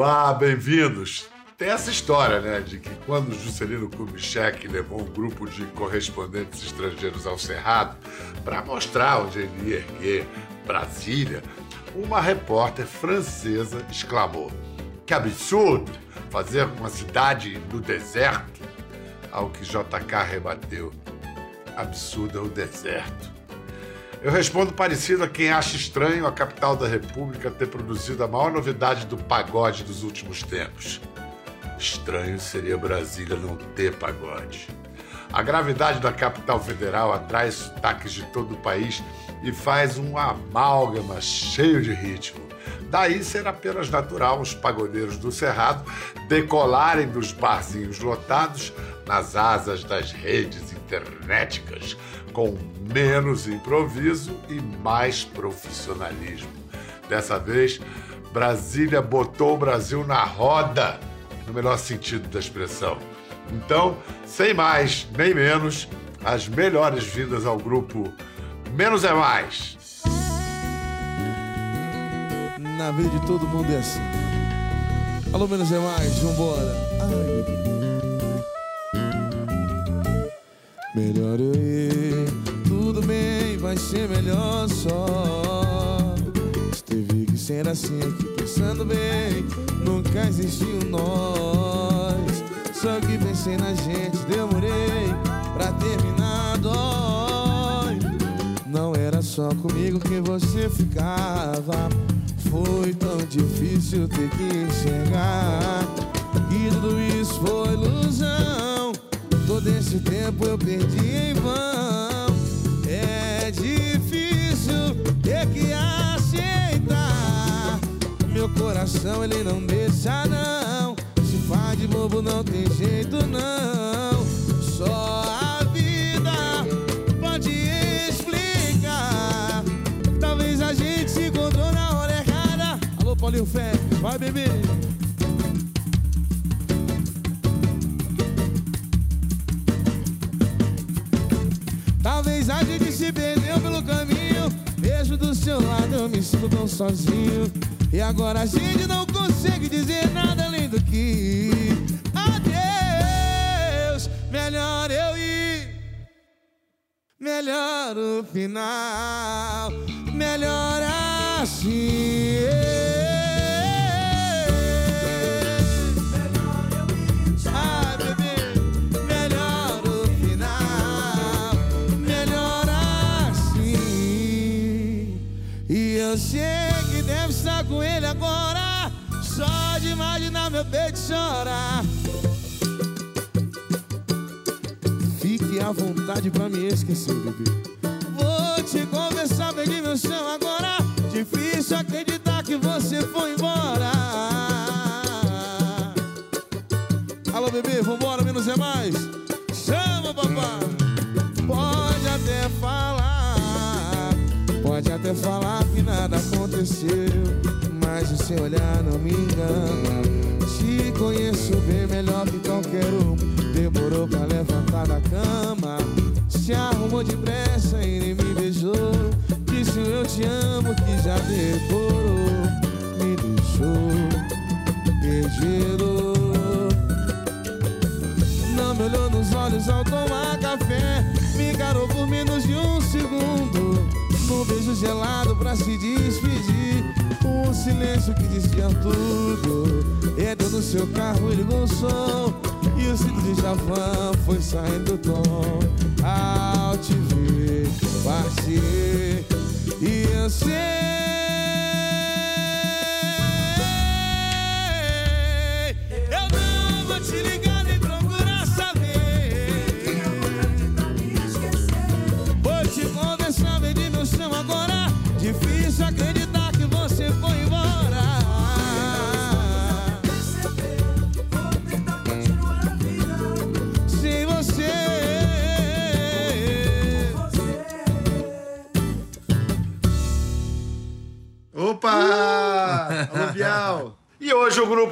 Olá, bem-vindos. Tem essa história, né, de que quando Juscelino Kubitschek levou um grupo de correspondentes estrangeiros ao Cerrado para mostrar onde ele ia erguer Brasília, uma repórter francesa exclamou: Que absurdo fazer uma cidade no deserto! Ao que JK rebateu: Absurdo é o deserto. Eu respondo parecido a quem acha estranho a capital da República ter produzido a maior novidade do pagode dos últimos tempos. Estranho seria Brasília não ter pagode. A gravidade da capital federal atrai sotaques de todo o país e faz um amálgama cheio de ritmo. Daí ser apenas natural os pagodeiros do Cerrado decolarem dos barzinhos lotados nas asas das redes internéticas, com menos improviso e mais profissionalismo. Dessa vez, Brasília botou o Brasil na roda, no melhor sentido da expressão. Então, sem mais nem menos, as melhores vindas ao grupo Menos é Mais. Na vida de todo mundo é assim. Alô, Menos é Mais, vambora. Ai, Melhor eu ir, tudo bem, vai ser melhor só. Teve que ser assim aqui, pensando bem, nunca existiu nós. Só que pensei na gente, demorei pra terminar, dói. Não era só comigo que você ficava. Foi tão difícil ter que enxergar. E tudo isso foi ilusão. Todo esse tempo eu perdi em vão. É difícil ter que aceitar. Meu coração ele não deixa, não. Se faz de bobo, não tem jeito, não. Só a vida pode explicar. Talvez a gente se encontrou na hora errada. Alô, Paulinho Fé, vai beber. Seu lado, eu me sinto tão sozinho. E agora a gente não consegue dizer nada além do que adeus. Melhor eu ir, melhor o final, melhor assim. Chorar. Fique à vontade pra me esquecer, bebê. Vou te confessar, peguei meu chão agora. Difícil acreditar que você foi embora. Alô, bebê, vambora, menos é mais. Chama, papai. Pode até falar, pode até falar que nada aconteceu. Seu olhar não me engana. Te conheço bem melhor que qualquer um. Demorou pra levantar da cama. Se arrumou depressa e nem me beijou. Disse eu te amo que já decorou. Me deixou perdido. Não me olhou nos olhos ao tomar café Me encarou por menos de um segundo Num beijo gelado pra se despedir Um silêncio que dizia tudo. Entrou no seu carro e o som. E o cinto de chavão foi saindo do tom. Ao te ver partir E eu sei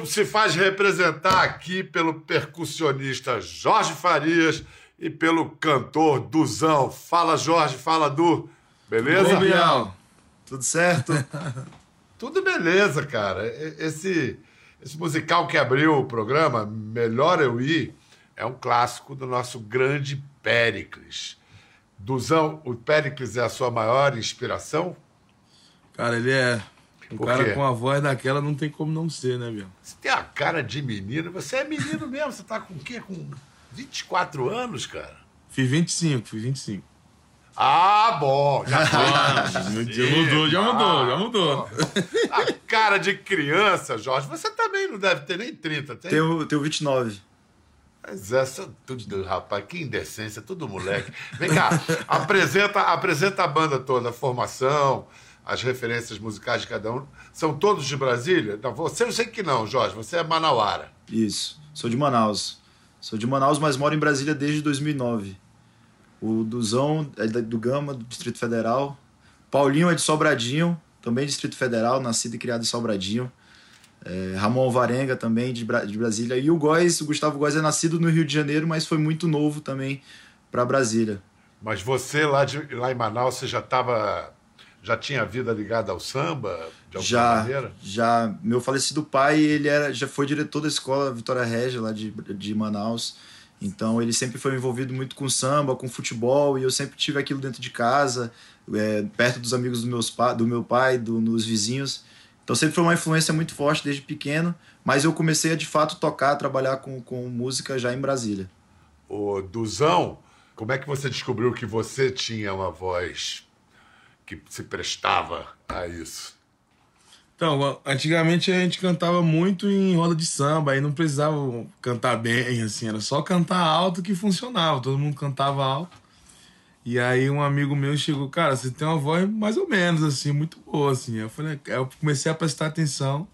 se faz representar aqui pelo percussionista Jorge Farias e pelo cantor Duzão. Fala, Jorge, fala, Du. Beleza? Oi, Bial. Tudo certo? Tudo beleza, cara. Esse, Esse musical que abriu o programa, Melhor Eu Ir, é um clássico do nosso grande Péricles. Duzão, o Péricles é a sua maior inspiração? Cara, ele é. Um cara com a voz daquela não tem como não ser, né, meu? Você tem a cara de menino. Você é menino mesmo. Você tá com o quê? Com 24 anos, cara? Fiz 25, fiz 25. Ah, bom. Já, já mudou, já mudou, já mudou. A cara de criança, Jorge. Você também não deve ter nem 30, tem? Tenho, tenho 29. Mas essa tudo, rapaz, que indecência, tudo moleque. Vem cá, apresenta, apresenta a banda toda, a formação, as referências musicais de cada um. São todos de Brasília? Não, você eu sei que não, Jorge, você é manauara. Isso, sou de Manaus. Sou de Manaus, mas moro em Brasília desde 2009. O Duzão é do Gama, do Distrito Federal. Paulinho é de Sobradinho, também Distrito Federal, nascido e criado em Sobradinho. É, Ramon Alvarenga também, de, Bra de Brasília. E o Góes, o Gustavo Góes é nascido no Rio de Janeiro, mas foi muito novo também para Brasília. Mas você lá, de, lá em Manaus, você já estava já tinha vida ligada ao samba de alguma já, maneira? Já, meu falecido pai, ele era, já foi diretor da escola Vitória Régia lá de, de Manaus. Então ele sempre foi envolvido muito com samba, com futebol, e eu sempre tive aquilo dentro de casa, é, perto dos amigos do, meus, do meu pai, do, dos vizinhos. Então sempre foi uma influência muito forte desde pequeno, mas eu comecei a de fato tocar, trabalhar com, com música já em Brasília. O Duzão, como é que você descobriu que você tinha uma voz que se prestava a isso? Então, antigamente a gente cantava muito em roda de samba, aí não precisava cantar bem, assim, era só cantar alto que funcionava, todo mundo cantava alto. E aí um amigo meu chegou, cara, você tem uma voz mais ou menos, assim, muito boa, assim. Eu falei, eu comecei a prestar atenção.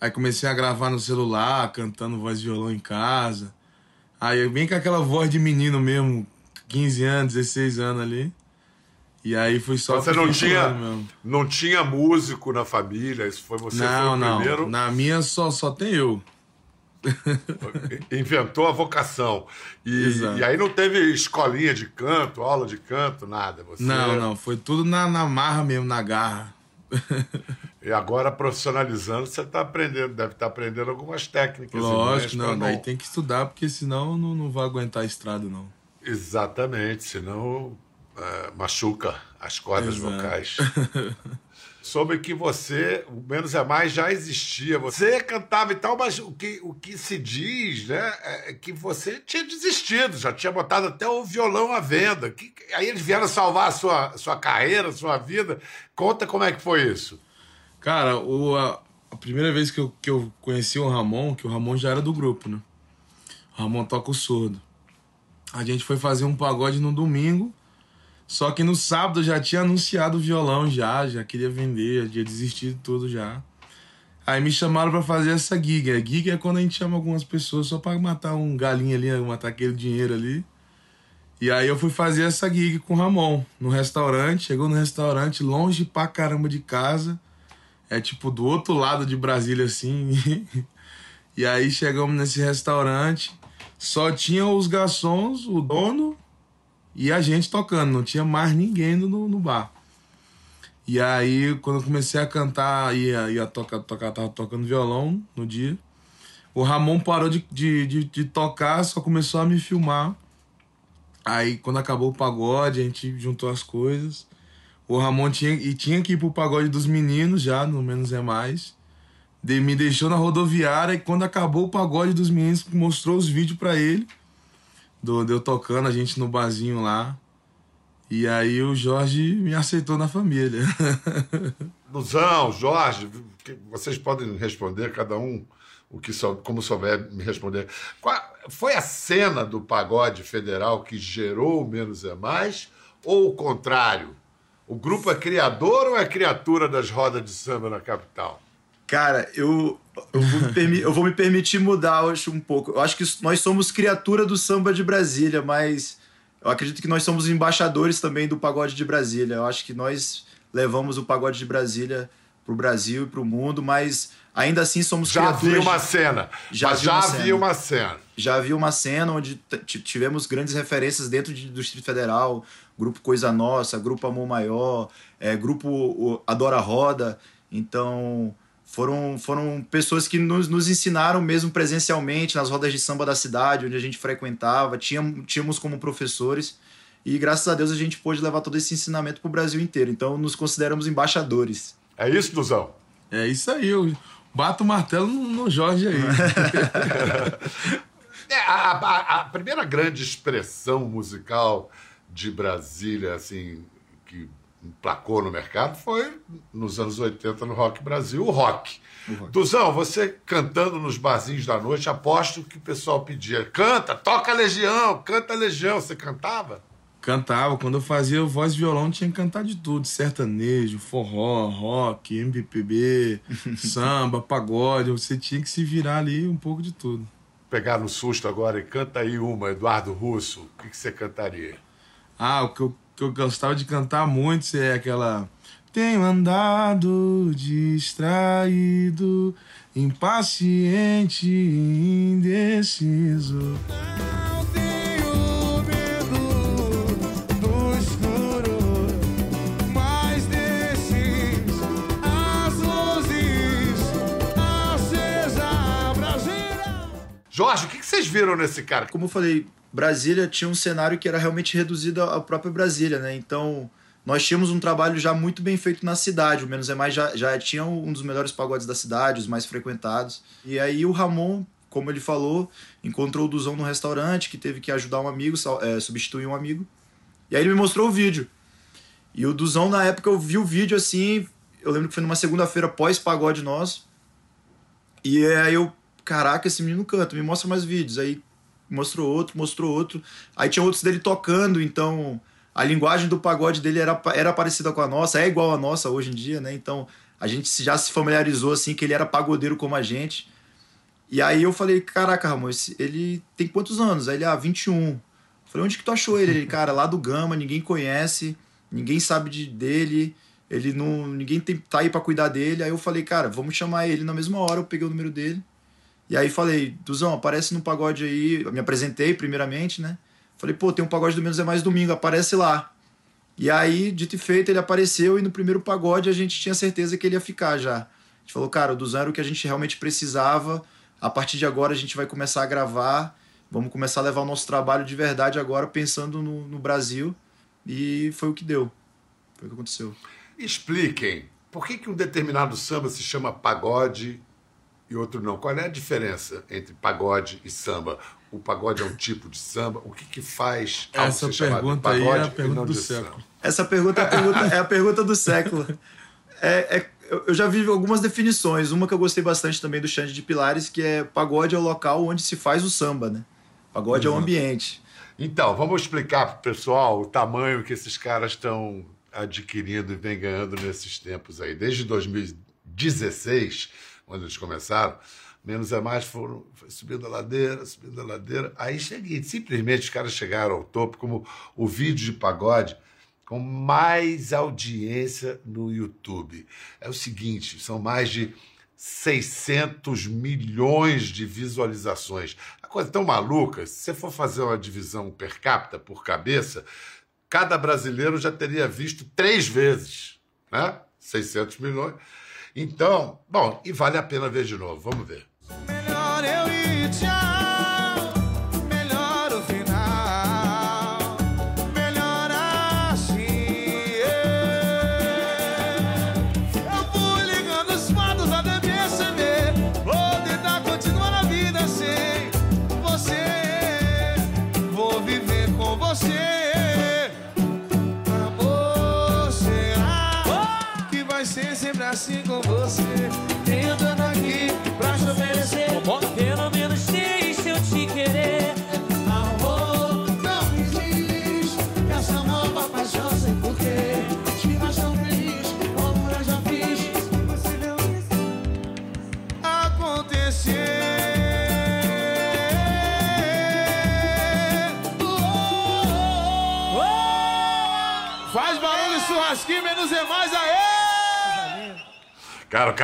Aí comecei a gravar no celular, cantando voz de violão em casa. Aí eu vim com aquela voz de menino mesmo, 15 anos, 16 anos ali. E aí foi só. Você não tinha, não tinha músico na família? Isso foi você não, foi o não. primeiro? Na minha só, só tem eu. Inventou a vocação. E, e, aí não teve escolinha de canto, aula de canto, nada. Você... Não, não. Foi tudo na, na marra mesmo, na garra. e agora, profissionalizando, você está aprendendo, deve estar tá aprendendo algumas técnicas. Lógico, não, daí tem que estudar, porque senão não, não vai aguentar a estrada, não. Exatamente, senão uh, machuca as cordas Exato. vocais. Soube que você, o Menos é Mais, já existia. Você cantava e tal, mas o que, o que se diz né, é que você tinha desistido, já tinha botado até o violão à venda. Que, aí eles vieram salvar a sua, sua carreira, a sua vida. Conta como é que foi isso. Cara, o, a, a primeira vez que eu, que eu conheci o Ramon, que o Ramon já era do grupo, né? O Ramon toca o surdo. A gente foi fazer um pagode no domingo só que no sábado eu já tinha anunciado o violão já, já queria vender, já tinha desistido de tudo já. Aí me chamaram para fazer essa gig. A gig é quando a gente chama algumas pessoas só para matar um galinho ali, matar aquele dinheiro ali. E aí eu fui fazer essa gig com o Ramon no restaurante. Chegou no restaurante longe pra caramba de casa. É tipo do outro lado de Brasília assim. e aí chegamos nesse restaurante. Só tinha os garçons, o dono e a gente tocando, não tinha mais ninguém no, no bar. E aí, quando eu comecei a cantar, ia, ia tocar, tocar, tava tocando violão no dia. O Ramon parou de, de, de, de, tocar, só começou a me filmar. Aí, quando acabou o pagode, a gente juntou as coisas. O Ramon tinha, e tinha que ir pro pagode dos meninos já, no Menos é Mais. De, me deixou na rodoviária e quando acabou o pagode dos meninos, mostrou os vídeos para ele do, eu tocando, a gente no barzinho lá. E aí o Jorge me aceitou na família. Luzão, Jorge, vocês podem responder, cada um o que sou, como souber me responder. Qual, foi a cena do pagode federal que gerou o Menos é Mais? Ou o contrário? O grupo é criador ou é criatura das rodas de samba na capital? Cara, eu, eu, vou me, eu vou me permitir mudar, eu acho, um pouco. Eu acho que nós somos criatura do samba de Brasília, mas eu acredito que nós somos embaixadores também do pagode de Brasília. Eu acho que nós levamos o pagode de Brasília pro Brasil e pro mundo, mas ainda assim somos já criaturas... Já vi uma cena. Já, vi, já uma vi uma cena. Já vi uma cena onde tivemos grandes referências dentro de, do Distrito Federal, Grupo Coisa Nossa, Grupo Amor Maior, é, Grupo Adora Roda. Então foram, foram pessoas que nos, nos ensinaram mesmo presencialmente nas rodas de samba da cidade, onde a gente frequentava, tínhamos, tínhamos como professores. E graças a Deus a gente pôde levar todo esse ensinamento para o Brasil inteiro. Então nos consideramos embaixadores. É isso, Duzão? É isso aí, eu bato o martelo no, no Jorge aí. é, a, a, a, primeira grande expressão musical de Brasília, assim, emplacou no mercado foi nos anos 80 no Rock Brasil, o rock. Uhum. Duzão, você cantando nos barzinhos da noite, aposto que o pessoal pedia: canta, toca Legião, canta Legião. Você cantava? Cantava. Quando eu fazia voz e violão, tinha que cantar de tudo: sertanejo, forró, rock, MPB, samba, pagode. Você tinha que se virar ali um pouco de tudo. Pegar no susto agora e canta aí uma, Eduardo Russo, o que, que você cantaria? Ah, o que eu que eu gostava de cantar muito é aquela. Tenho andado distraído, impaciente e indeciso. Não tenho medo do escuro, mas desses as luzes acesa. Jorge, o que vocês viram nesse cara? Como eu falei, Brasília tinha um cenário que era realmente reduzido à própria Brasília, né? Então, nós tínhamos um trabalho já muito bem feito na cidade. O Menos é Mais já, já tinha um dos melhores pagodes da cidade, os mais frequentados. E aí o Ramon, como ele falou, encontrou o Duzão no restaurante, que teve que ajudar um amigo, é, substituir um amigo. E aí ele me mostrou o vídeo. E o Duzão, na época, eu vi o vídeo assim. Eu lembro que foi numa segunda-feira pós-pagode nosso. E aí eu, caraca, esse menino canta, me mostra mais vídeos. Aí mostrou outro, mostrou outro. Aí tinha outros dele tocando, então a linguagem do pagode dele era, era parecida com a nossa, é igual a nossa hoje em dia, né? Então a gente já se familiarizou assim que ele era pagodeiro como a gente. E aí eu falei, caraca, Ramon, ele tem quantos anos? Aí ele, ah, 21. Eu falei, onde que tu achou ele? Ele, cara, lá do Gama, ninguém conhece, ninguém sabe de, dele, ele não. ninguém tem, tá aí para cuidar dele. Aí eu falei, cara, vamos chamar ele na mesma hora, eu peguei o número dele. E aí falei, Duzão, aparece no pagode aí. Eu me apresentei primeiramente, né? Falei, pô, tem um pagode do Menos é Mais domingo, aparece lá. E aí, dito e feito, ele apareceu e no primeiro pagode a gente tinha certeza que ele ia ficar já. A gente falou, cara, o Duzão era o que a gente realmente precisava. A partir de agora a gente vai começar a gravar. Vamos começar a levar o nosso trabalho de verdade agora, pensando no, no Brasil. E foi o que deu. Foi o que aconteceu. Expliquem, por que, que um determinado samba se chama pagode e outro não. Qual é a diferença entre pagode e samba? O pagode é um tipo de samba? O que, que faz Essa pergunta aí é a pergunta do século. Samba? Essa pergunta é a pergunta, é a pergunta do século. É, é, eu já vi algumas definições. Uma que eu gostei bastante também do Xande de Pilares, que é pagode é o local onde se faz o samba, né? Pagode uhum. é o ambiente. Então, vamos explicar para o pessoal o tamanho que esses caras estão adquirindo e vem ganhando nesses tempos aí. Desde 2016 quando eles começaram, menos é mais foram subindo a ladeira, subindo a ladeira. Aí cheguei, simplesmente os caras chegaram ao topo, como o vídeo de pagode com mais audiência no YouTube. É o seguinte, são mais de 600 milhões de visualizações. A coisa tão maluca, se você for fazer uma divisão per capita, por cabeça, cada brasileiro já teria visto três vezes, né? 600 milhões. Então, bom, e vale a pena ver de novo. Vamos ver.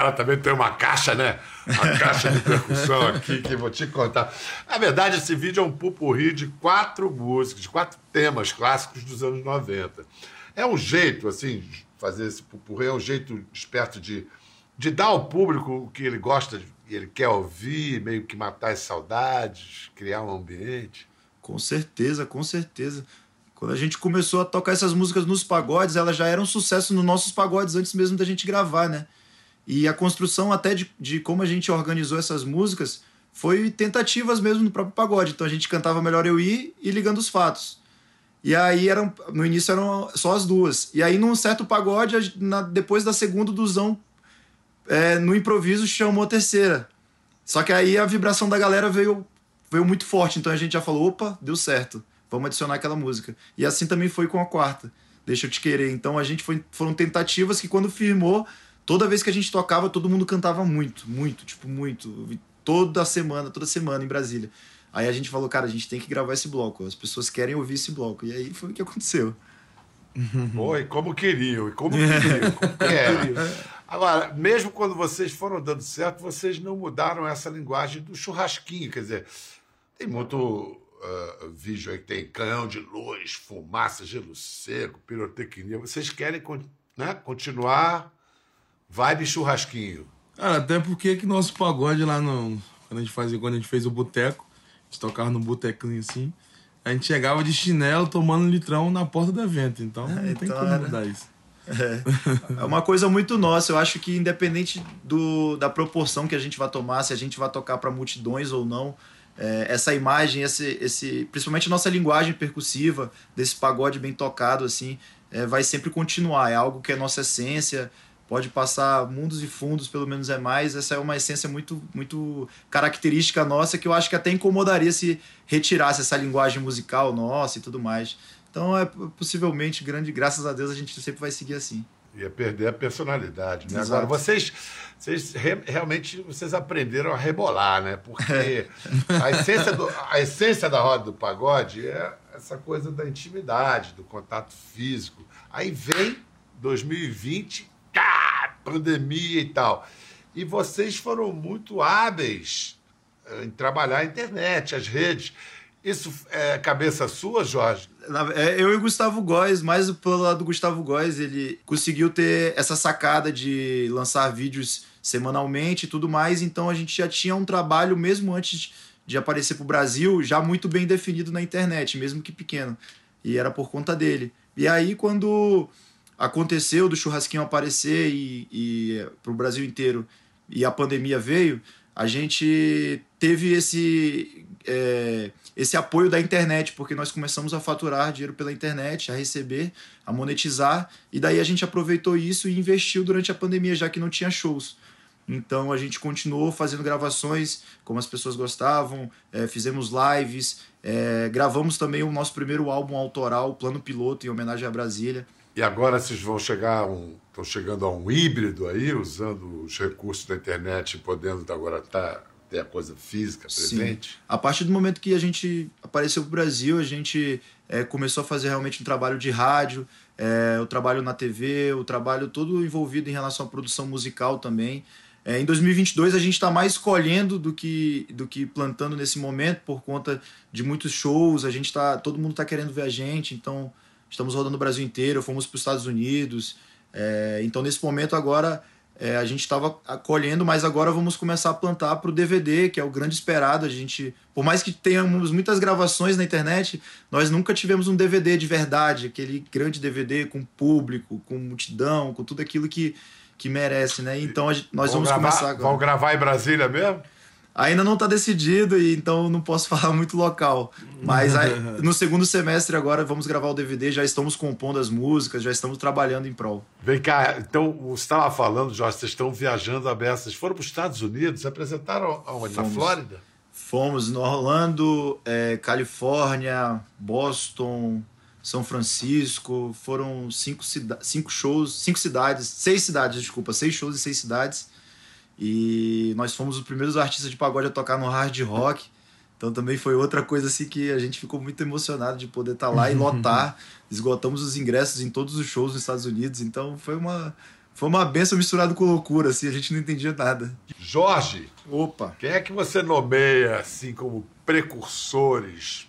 Cara, também tem uma caixa, né? Uma caixa de percussão aqui que vou te contar. Na verdade, esse vídeo é um pupurri de quatro músicas, de quatro temas clássicos dos anos 90. É um jeito, assim, fazer esse pupurri, é um jeito esperto de de dar ao público o que ele gosta e ele quer ouvir, meio que matar as saudades, criar um ambiente? Com certeza, com certeza. Quando a gente começou a tocar essas músicas nos pagodes, elas já eram um sucesso nos nossos pagodes antes mesmo da gente gravar, né? E a construção até de, de como a gente organizou essas músicas foi tentativas mesmo no próprio pagode. Então a gente cantava Melhor Eu Ir e Ligando os Fatos. E aí eram, no início eram só as duas. E aí num certo pagode, na, depois da segunda duzão, é, no improviso chamou a terceira. Só que aí a vibração da galera veio, veio muito forte. Então a gente já falou, opa, deu certo. Vamos adicionar aquela música. E assim também foi com a quarta. Deixa eu te querer. Então a gente foi, foram tentativas que quando firmou, toda vez que a gente tocava, todo mundo cantava muito, muito, tipo, muito. Toda semana, toda semana em Brasília. Aí a gente falou, cara, a gente tem que gravar esse bloco. As pessoas querem ouvir esse bloco. E aí foi o que aconteceu. Oi, como queriam, e como queriam, como queriam. Agora, mesmo quando vocês foram dando certo, vocês não mudaram essa linguagem do churrasquinho. Quer dizer, tem muito uh, vídeo aí que tem canhão de luz, fumaça, gelo seco, pirotecnia. Vocês querem né, continuar vibe churrasquinho. Cara, até porque que nosso pagode lá no. Quando a gente fazia, quando a gente fez o boteco, a gente tocava no botequinho assim. A gente chegava de chinelo tomando um litrão na porta do evento. Então não tem então, como mudar isso. É. é uma coisa muito nossa. Eu acho que independente do, da proporção que a gente vai tomar, se a gente vai tocar para multidões ou não, é, essa imagem, esse, esse, principalmente a nossa linguagem percussiva desse pagode bem tocado assim, é, vai sempre continuar. É algo que é nossa essência pode passar mundos e fundos, pelo menos é mais. Essa é uma essência muito, muito característica nossa que eu acho que até incomodaria se retirasse essa linguagem musical nossa e tudo mais. Então, é possivelmente grande, graças a Deus, a gente sempre vai seguir assim. Ia perder a personalidade, né? Agora, vocês, vocês re, realmente vocês aprenderam a rebolar, né? Porque é. a, essência do, a essência da roda do pagode é essa coisa da intimidade, do contato físico. Aí vem 2020 pandemia e tal. E vocês foram muito hábeis eh, em trabalhar a internet, as redes. Isso é cabeça sua, Jorge? É, eu e o Gustavo Góes, mais pelo lado do Gustavo Góes, ele conseguiu ter essa sacada de lançar vídeos semanalmente e tudo mais, então a gente já tinha um trabalho, mesmo antes de aparecer para o Brasil, já muito bem definido na internet, mesmo que pequeno. E era por conta dele. E aí, quando aconteceu do churrasquinho aparecer e, e para o Brasil inteiro e a pandemia veio, a gente teve esse, é, esse apoio da internet, porque nós começamos a faturar dinheiro pela internet, a receber, a monetizar, e daí a gente aproveitou isso e investiu durante a pandemia, já que não tinha shows. Então a gente continuou fazendo gravações como as pessoas gostavam, é, fizemos lives, é, gravamos também o nosso primeiro álbum autoral, Plano Piloto, em homenagem à Brasília. E agora vocês vão chegar um, estão chegando a um híbrido aí, usando os recursos da internet, podendo agora tá, ter a coisa física presente? Sim. A partir do momento que a gente apareceu para o Brasil, a gente é, começou a fazer realmente um trabalho de rádio, é, o trabalho na TV, o trabalho todo envolvido em relação à produção musical também. É, em 2022 a gente está mais colhendo do que, do que plantando nesse momento por conta de muitos shows. A gente tá, todo mundo está querendo ver a gente, então estamos rodando o Brasil inteiro, fomos para os Estados Unidos. É, então, nesse momento, agora é, a gente estava colhendo, mas agora vamos começar a plantar para o DVD, que é o grande esperado. A gente, por mais que tenhamos muitas gravações na internet, nós nunca tivemos um DVD de verdade, aquele grande DVD com público, com multidão, com tudo aquilo que, que merece, né? Então gente, nós vamos gravar, começar agora. Vão gravar em Brasília mesmo? Ainda não está decidido e então não posso falar muito local. Mas aí, no segundo semestre agora vamos gravar o DVD, já estamos compondo as músicas, já estamos trabalhando em prol. Vem cá, então você estava falando, Jorge, vocês estão viajando a beça. Vocês foram para os Estados Unidos, se apresentaram aonde? Na Flórida? Fomos no Orlando, é, Califórnia, Boston, São Francisco. Foram cinco, cinco shows, cinco cidades, seis cidades, desculpa, seis shows em seis cidades. E nós fomos os primeiros artistas de pagode a tocar no hard rock. Então também foi outra coisa assim que a gente ficou muito emocionado de poder estar tá lá e lotar. Esgotamos os ingressos em todos os shows nos Estados Unidos. Então foi uma foi uma benção misturada com loucura, assim, a gente não entendia nada. Jorge, opa, quem é que você nomeia assim como precursores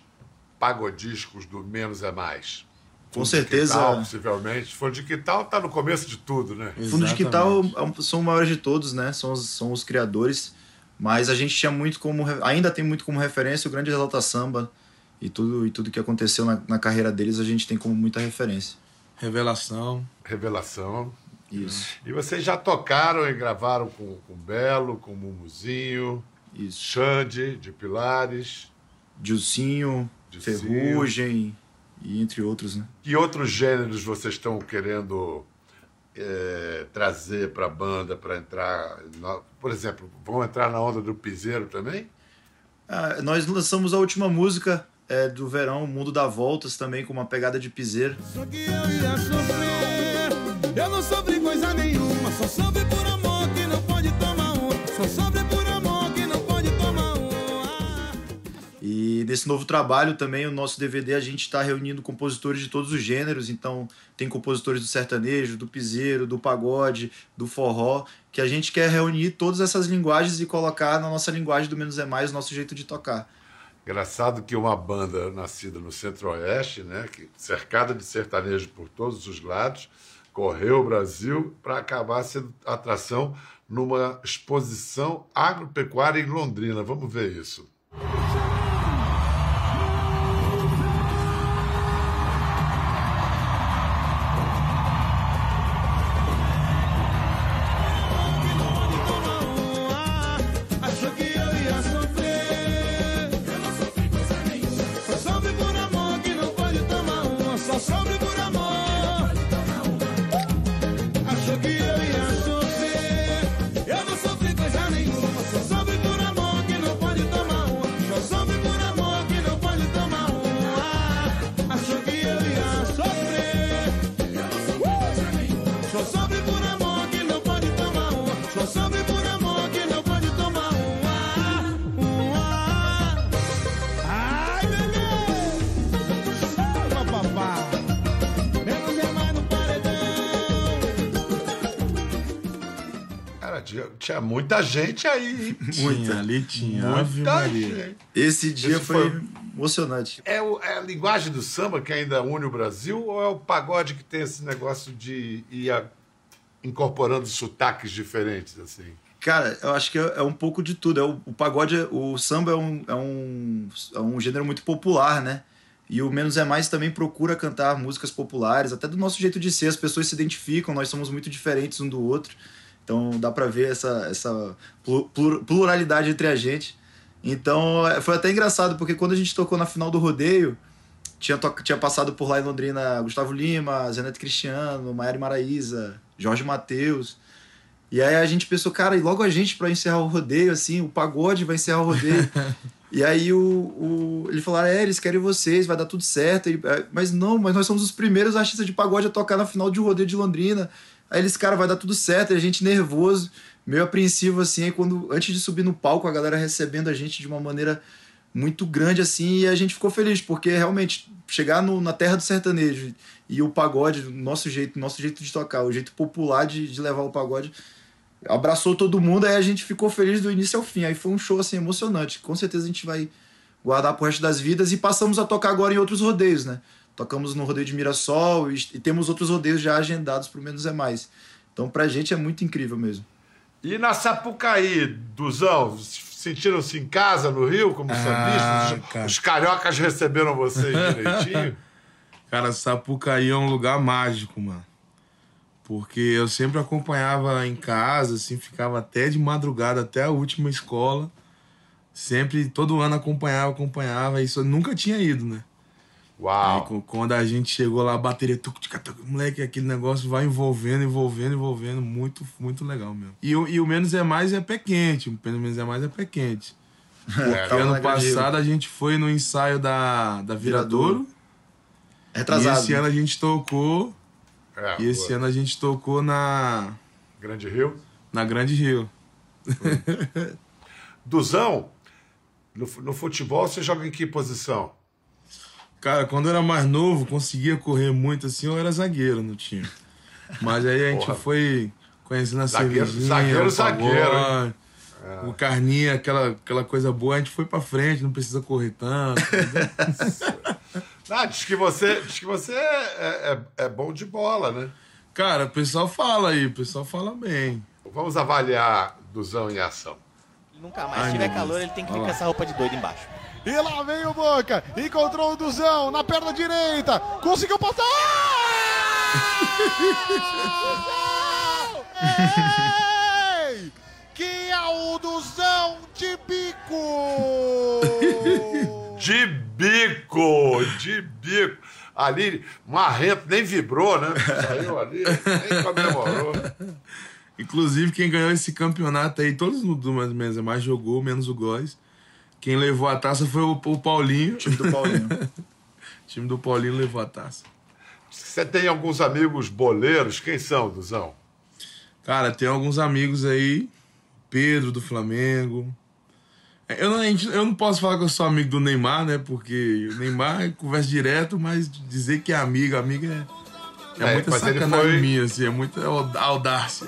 pagodiscos do Menos é Mais? Com certeza. Quital, possivelmente. Fundo de Quintal está no começo de tudo, né? Fundo de Quintal é são os maiores de todos, né? São os, são os criadores. Mas a gente tinha muito como. Ainda tem muito como referência o Grande Exalta Samba. E tudo, e tudo que aconteceu na, na carreira deles a gente tem como muita referência. Revelação. Revelação. Isso. E vocês já tocaram e gravaram com, com Belo, com Mumuzinho, Isso. Xande, de Pilares. Dilcinho. Ferrugem e entre outros, né? Que outros gêneros vocês estão querendo é, trazer para a banda para entrar? na- por exemplo, vão entrar na onda do piseiro também? Ah, nós lançamos a última música é, do verão, Mundo dá Voltas, também com uma pegada de piseiro. Só que eu ia sofrer. Eu não sofri nesse novo trabalho também, o nosso DVD, a gente está reunindo compositores de todos os gêneros. Então, tem compositores do sertanejo, do piseiro, do pagode, do forró, que a gente quer reunir todas essas linguagens e colocar na nossa linguagem do Menos é Mais, o nosso jeito de tocar. Engraçado que uma banda nascida no Centro-Oeste, né, cercada de sertanejo por todos os lados, correu o Brasil para acabar sendo atração numa exposição agropecuária em Londrina. Vamos ver isso. Tinha, muita gente aí. hein? Tinha, ali tinha. Muita gente. Esse dia Esse foi, foi- emocionante. É, o- é a linguagem do samba que ainda une o Brasil ou é o pagode que tem esse negócio de ir a- incorporando sotaques diferentes, assim? Cara, eu acho que é, é um pouco de tudo. É o, o pagode, o samba é um, é, um, é um gênero muito popular, né? E o Menos é Mais também procura cantar músicas populares, até do nosso jeito de ser. As pessoas se identificam, nós somos muito diferentes um do outro. Então dá pra ver essa, essa plu- plur- pluralidade entre a gente. Então é, foi até engraçado, porque quando a gente tocou na final do rodeio, tinha, tinha passado por lá em Londrina Gustavo Lima, Zenete Cristiano, Maiara Maraíza, Jorge Matheus. E aí a gente pensou, cara, e logo a gente pra encerrar o rodeio, assim, o pagode vai encerrar o rodeio. e aí o, o, ele falou, é, eles querem vocês, vai dar tudo certo. E, é, mas não, mas nós somos os primeiros artistas de pagode a tocar na final de um rodeio de Londrina. Aí eles, cara, vai dar tudo certo. E a gente nervoso, meio apreensivo, assim. Quando, antes de subir no palco, a galera recebendo a gente de uma maneira muito grande, assim. E a gente ficou feliz, porque realmente chegar no- na terra do sertanejo e o pagode, nosso jeito, nosso jeito de tocar, o jeito popular de, de levar o pagode, abraçou todo mundo. Aí a gente ficou feliz do início ao fim. Aí foi um show, assim, emocionante. Com certeza a gente vai guardar pro resto das vidas. E passamos a tocar agora em outros rodeios, né? Tocamos no rodeio de Mirassol e, e temos outros rodeios já agendados pro Menos é Mais. Então pra gente é muito incrível mesmo. E na Sapucaí, Duzão, sentiram-se em casa no Rio como Ah, sambistas? Os- cariocas receberam vocês direitinho? Cara, Sapucaí é um lugar mágico, mano. Porque eu sempre acompanhava em casa, assim, ficava até de madrugada, até a última escola. Sempre, todo ano acompanhava, acompanhava, e isso eu nunca tinha ido, né? Aí, Uau! co- quando a gente chegou lá, a bateria, tuc, tic, tuc, moleque, aquele negócio vai envolvendo, envolvendo, envolvendo, muito, muito legal mesmo. E, o- e o Menos é Mais é pé quente, o Menos é Mais é pé quente. É, ano na Grande Rio. passado a gente foi no ensaio da, da Viradouro, Retrasado. e esse ano a gente tocou é, E esse boa. ano a gente tocou na, Grande Rio. na Grande Rio. Duzão, no, no futebol você joga em que posição? Cara, quando eu era mais novo, conseguia correr muito assim, eu era zagueiro no time. Mas aí a gente Porra. foi conhecendo a Zagueiro- cervejinha, zagueiro, o zagueiro, pagode, O carninha, aquela, aquela coisa boa, a gente foi pra frente, não precisa correr tanto. Ah, diz que você, diz que você é, é, é bom de bola, né? Cara, o pessoal fala aí, o pessoal fala bem. Vamos avaliar Duzão em ação. Nunca mais. Ai, Se tiver calor, ele tem que vir com essa roupa de doido embaixo. E lá vem o Boca. Encontrou o Duzão na perna direita. Conseguiu botar. Ei! Que é o Duzão de bico. De bico, de bico. Ali, Marrento nem vibrou, né? Saiu ali, nem comemorou. Inclusive, quem ganhou esse campeonato aí, todos do do mais menos mais jogou, menos o Góis. Quem levou a taça foi o, o Paulinho. O time do Paulinho. O time do Paulinho levou a taça. Você tem alguns amigos boleiros, quem são, Duzão? Cara, tem alguns amigos aí. Pedro do Flamengo. É, Eu não, eu não posso falar que eu sou amigo do Neymar, né? Porque o Neymar conversa direto, mas dizer que é amigo, amigo é. É, É, muita sacanagem foi- minha, assim, é muita au- audácia.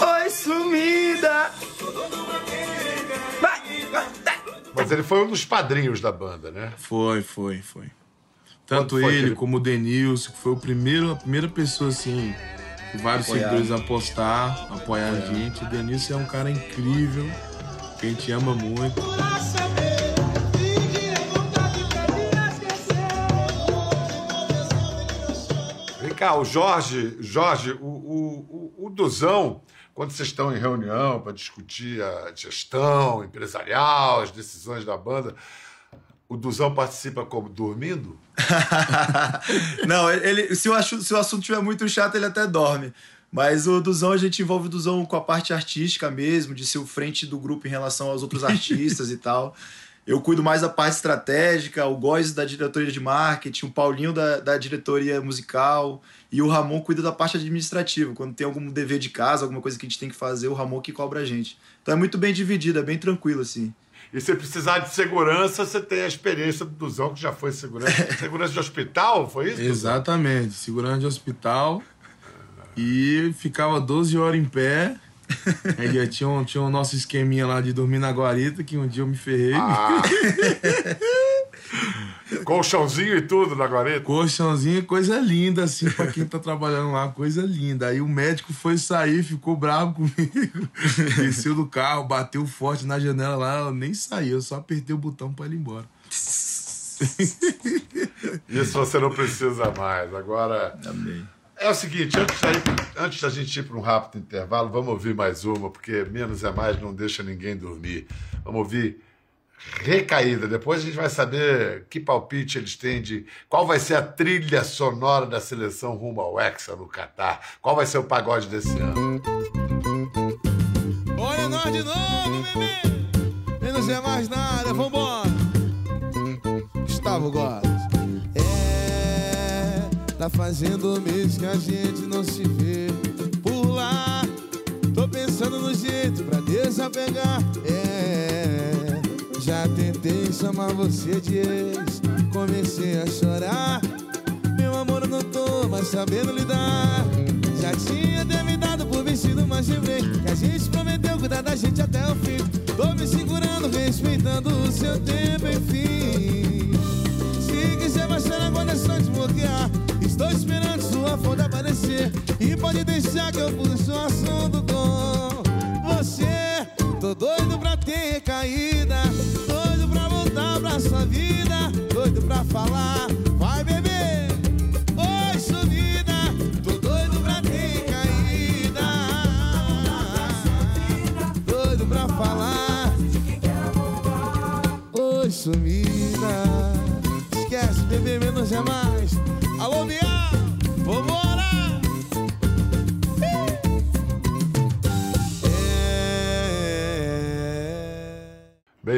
Oi, sumida! Mas ele foi um dos padrinhos da banda, né? Foi, foi, foi. Tanto foi ele como o Denilson, que foi o primeiro, a primeira pessoa, assim, que vários Apoiar. seguidores a apostar, apoiar a gente. O Denilson é um cara incrível, que a gente ama muito. Vem cá, o Jorge, Jorge, o, o, o, o Duzão, quando vocês estão em reunião para discutir a gestão empresarial, as decisões da banda, o Duzão participa como dormindo? Não, ele, se, o, assu- se o assunto estiver muito chato, ele até dorme. Mas o Duzão, a gente envolve o Duzão com a parte artística mesmo, de ser o frente do grupo em relação aos outros artistas e tal. Eu cuido mais da parte estratégica, o Góis da diretoria de marketing, o Paulinho da, da diretoria musical e o Ramon cuida da parte administrativa. Quando tem algum dever de casa, alguma coisa que a gente tem que fazer, o Ramon que cobra a gente. Então é muito bem dividido, é bem tranquilo assim. E se precisar de segurança, você tem a experiência do Duzão, que já foi segurança. segurança de hospital, foi isso? Exatamente, segurança de hospital. E ficava 12 horas em pé. Já tinha, um- tinha o nosso esqueminha lá de dormir na guarita, que um dia eu me ferrei. Ah. Colchãozinho e tudo na guarita. Colchãozinho, coisa linda, assim, pra quem tá trabalhando lá, coisa linda. Aí o médico foi sair, ficou bravo comigo. Desceu do carro, bateu forte na janela lá, eu nem saí, eu só apertei o botão pra ele ir embora. Isso você não precisa mais. Agora. Amém. É o seguinte, antes da, antes da gente ir para um rápido intervalo, vamos ouvir mais uma, porque menos é mais não deixa ninguém dormir. Vamos ouvir Recaída. Depois a gente vai saber que palpite eles têm de qual vai ser a trilha sonora da seleção rumo ao Hexa no Catar. Qual vai ser o pagode desse ano? Olha nós de novo, bebê. Menos é mais nada, vambora. Gustavo Gomes. Tá fazendo mês que a gente não se vê por lá. Tô pensando no jeito pra desapegar. É, já tentei chamar você de ex, comecei a chorar. Meu amor, eu não tô mais sabendo lidar. Já tinha até me dado por vencido, mas lembrei que a gente prometeu cuidar da gente até o fim. Tô me segurando, respeitando o seu tempo, enfim. Se quiser baixar agora é só desbloquear. Estou esperando sua foto aparecer. E pode deixar que eu puxo o assunto com você. Tô doido pra ter caída. Doido pra voltar pra sua vida. Doido pra falar. Vai beber. Oi, sumida. Tô doido pra ter caída. Doido pra falar. Oi, sumida. Esquece, beber menos é mais.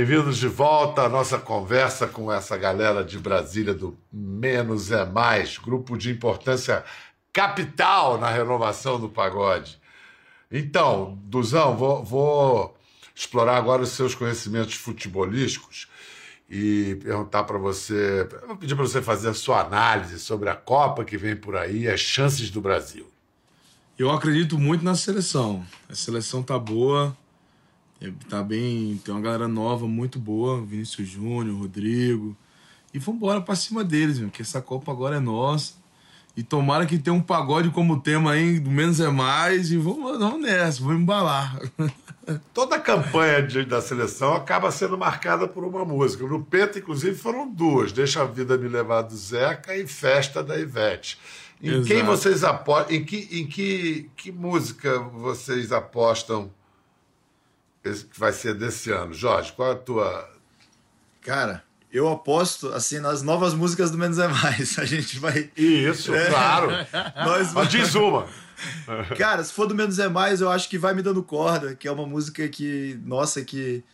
Bem-vindos de volta à nossa conversa com essa galera de Brasília do Menos é Mais, grupo de importância capital na renovação do pagode. Então, Duzão, vou, vou explorar agora os seus conhecimentos futebolísticos e perguntar para você, vou pedir para você fazer a sua análise sobre a Copa que vem por aí as chances do Brasil. Eu acredito muito na seleção. A seleção tá boa, tá bem, tem uma galera nova muito boa, Vinícius Júnior, Rodrigo. E vambora pra cima deles, meu, que essa Copa agora é nossa. E tomara que tenha um pagode como tema aí, do menos é mais. E vamos, vamos nessa, vamos embalar. Toda a campanha de- da seleção acaba sendo marcada por uma música. No Penta, inclusive, foram duas: Deixa a Vida Me Levar do Zeca e Festa da Ivete. Em Exato. quem vocês apostam? Em, que, em que, que música vocês apostam que vai ser desse ano? Jorge, qual a tua. Cara, eu aposto, assim, nas novas músicas do Menos é Mais. A gente vai. Isso, claro. Nós Mas diz uma. Cara, se for do Menos é Mais, eu acho que vai me dando corda, que é uma música que, nossa, que,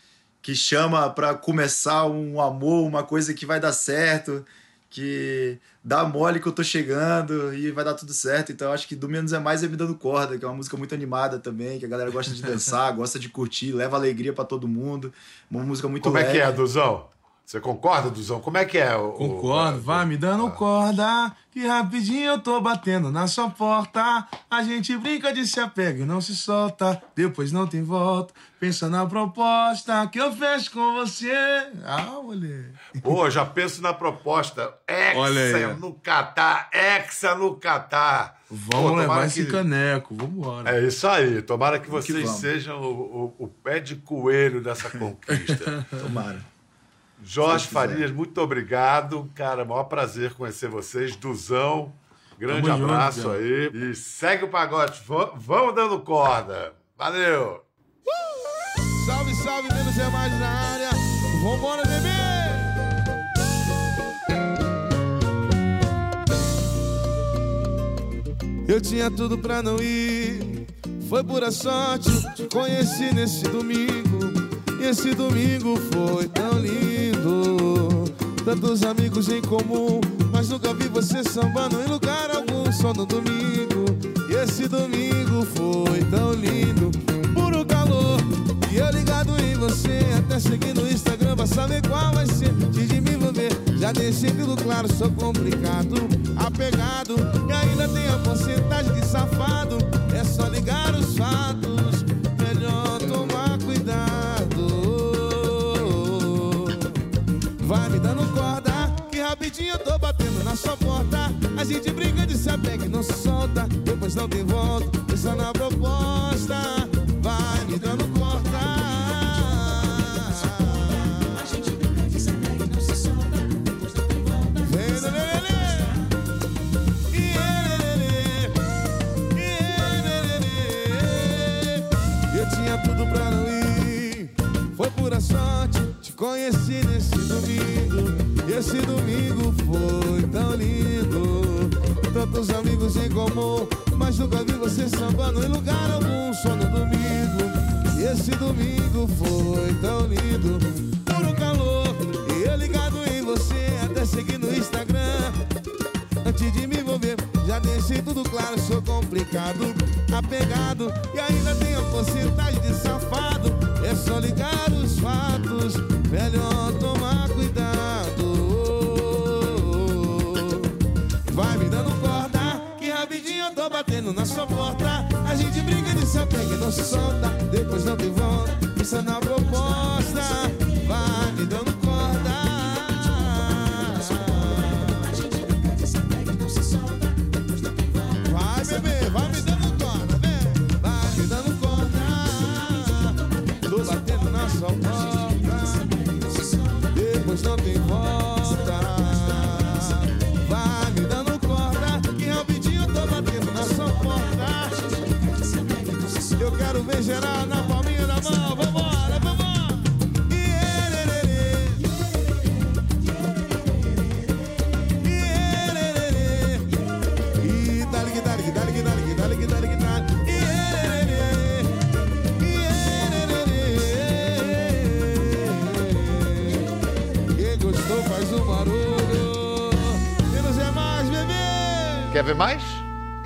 que chama pra começar um amor, uma coisa que vai dar certo, que dá mole que eu tô chegando e vai dar tudo certo. Então eu acho que do Menos é Mais é me dando corda, que é uma música muito animada também, que a galera gosta de dançar, gosta de curtir, leva alegria pra todo mundo. Uma música muito Como é que é, leve. Duzão? Você concorda, Duzão? Como é que é? o- o- Concordo, vai me dando corda, que rapidinho eu tô batendo na sua porta. A gente brinca de se apega e não se solta, depois não tem volta. Pensa na proposta que eu fecho com você. Ah, moleque. Pô, já penso na proposta. Olha Hexa no Catar, Hexa no Catar. Vamos Pô, levar esse que- caneco, vambora. É isso aí. Tomara que vocês vamos. sejam o, o- o pé de coelho dessa conquista. Tomara. Jorge. Farias, muito obrigado. Cara, maior prazer conhecer vocês. Duzão, grande Tamo junto, abraço cara. aí. E segue o pagode. Va- Vamos dando corda. Valeu! Salve, salve, menos é mais na área. Vambora, bebê! Eu tinha tudo pra não ir, foi pura sorte. Te conheci nesse domingo, e esse domingo foi tão lindo. Tantos amigos em comum, mas nunca vi você sambando em lugar algum, só no domingo. E esse domingo foi tão lindo, puro calor. E eu ligado em você, até seguir no Instagram pra saber qual vai ser. Antes de me envolver, já deixei tudo claro, sou complicado, apegado. E ainda tem a porcentagem de safado. É só ligar os fatos, eu tô batendo na sua porta. A gente brinca de se apega e não se solta. Depois não tem volta, pensa na proposta. Vai me dando corda. Vem, lelele. Ielelele. Ielelele. Eu tinha tudo pra não ir. Foi pura sorte, te conheci nesse domingo. E esse domingo comum, mas nunca vi você sambando em lugar algum, só no domingo. E esse domingo foi tão lindo. Puro calor, e eu ligado em você, até seguir no Instagram. Antes de me envolver, já deixei tudo claro, sou complicado, apegado e ainda tenho porcentagem de safado. É só ligar os fatos, melhor tomar cuidado. Na sua porta. A gente brinca de se apega e não se solta, depois não tem volta. Pensa na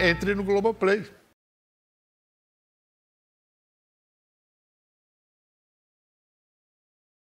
Entre no Globoplay.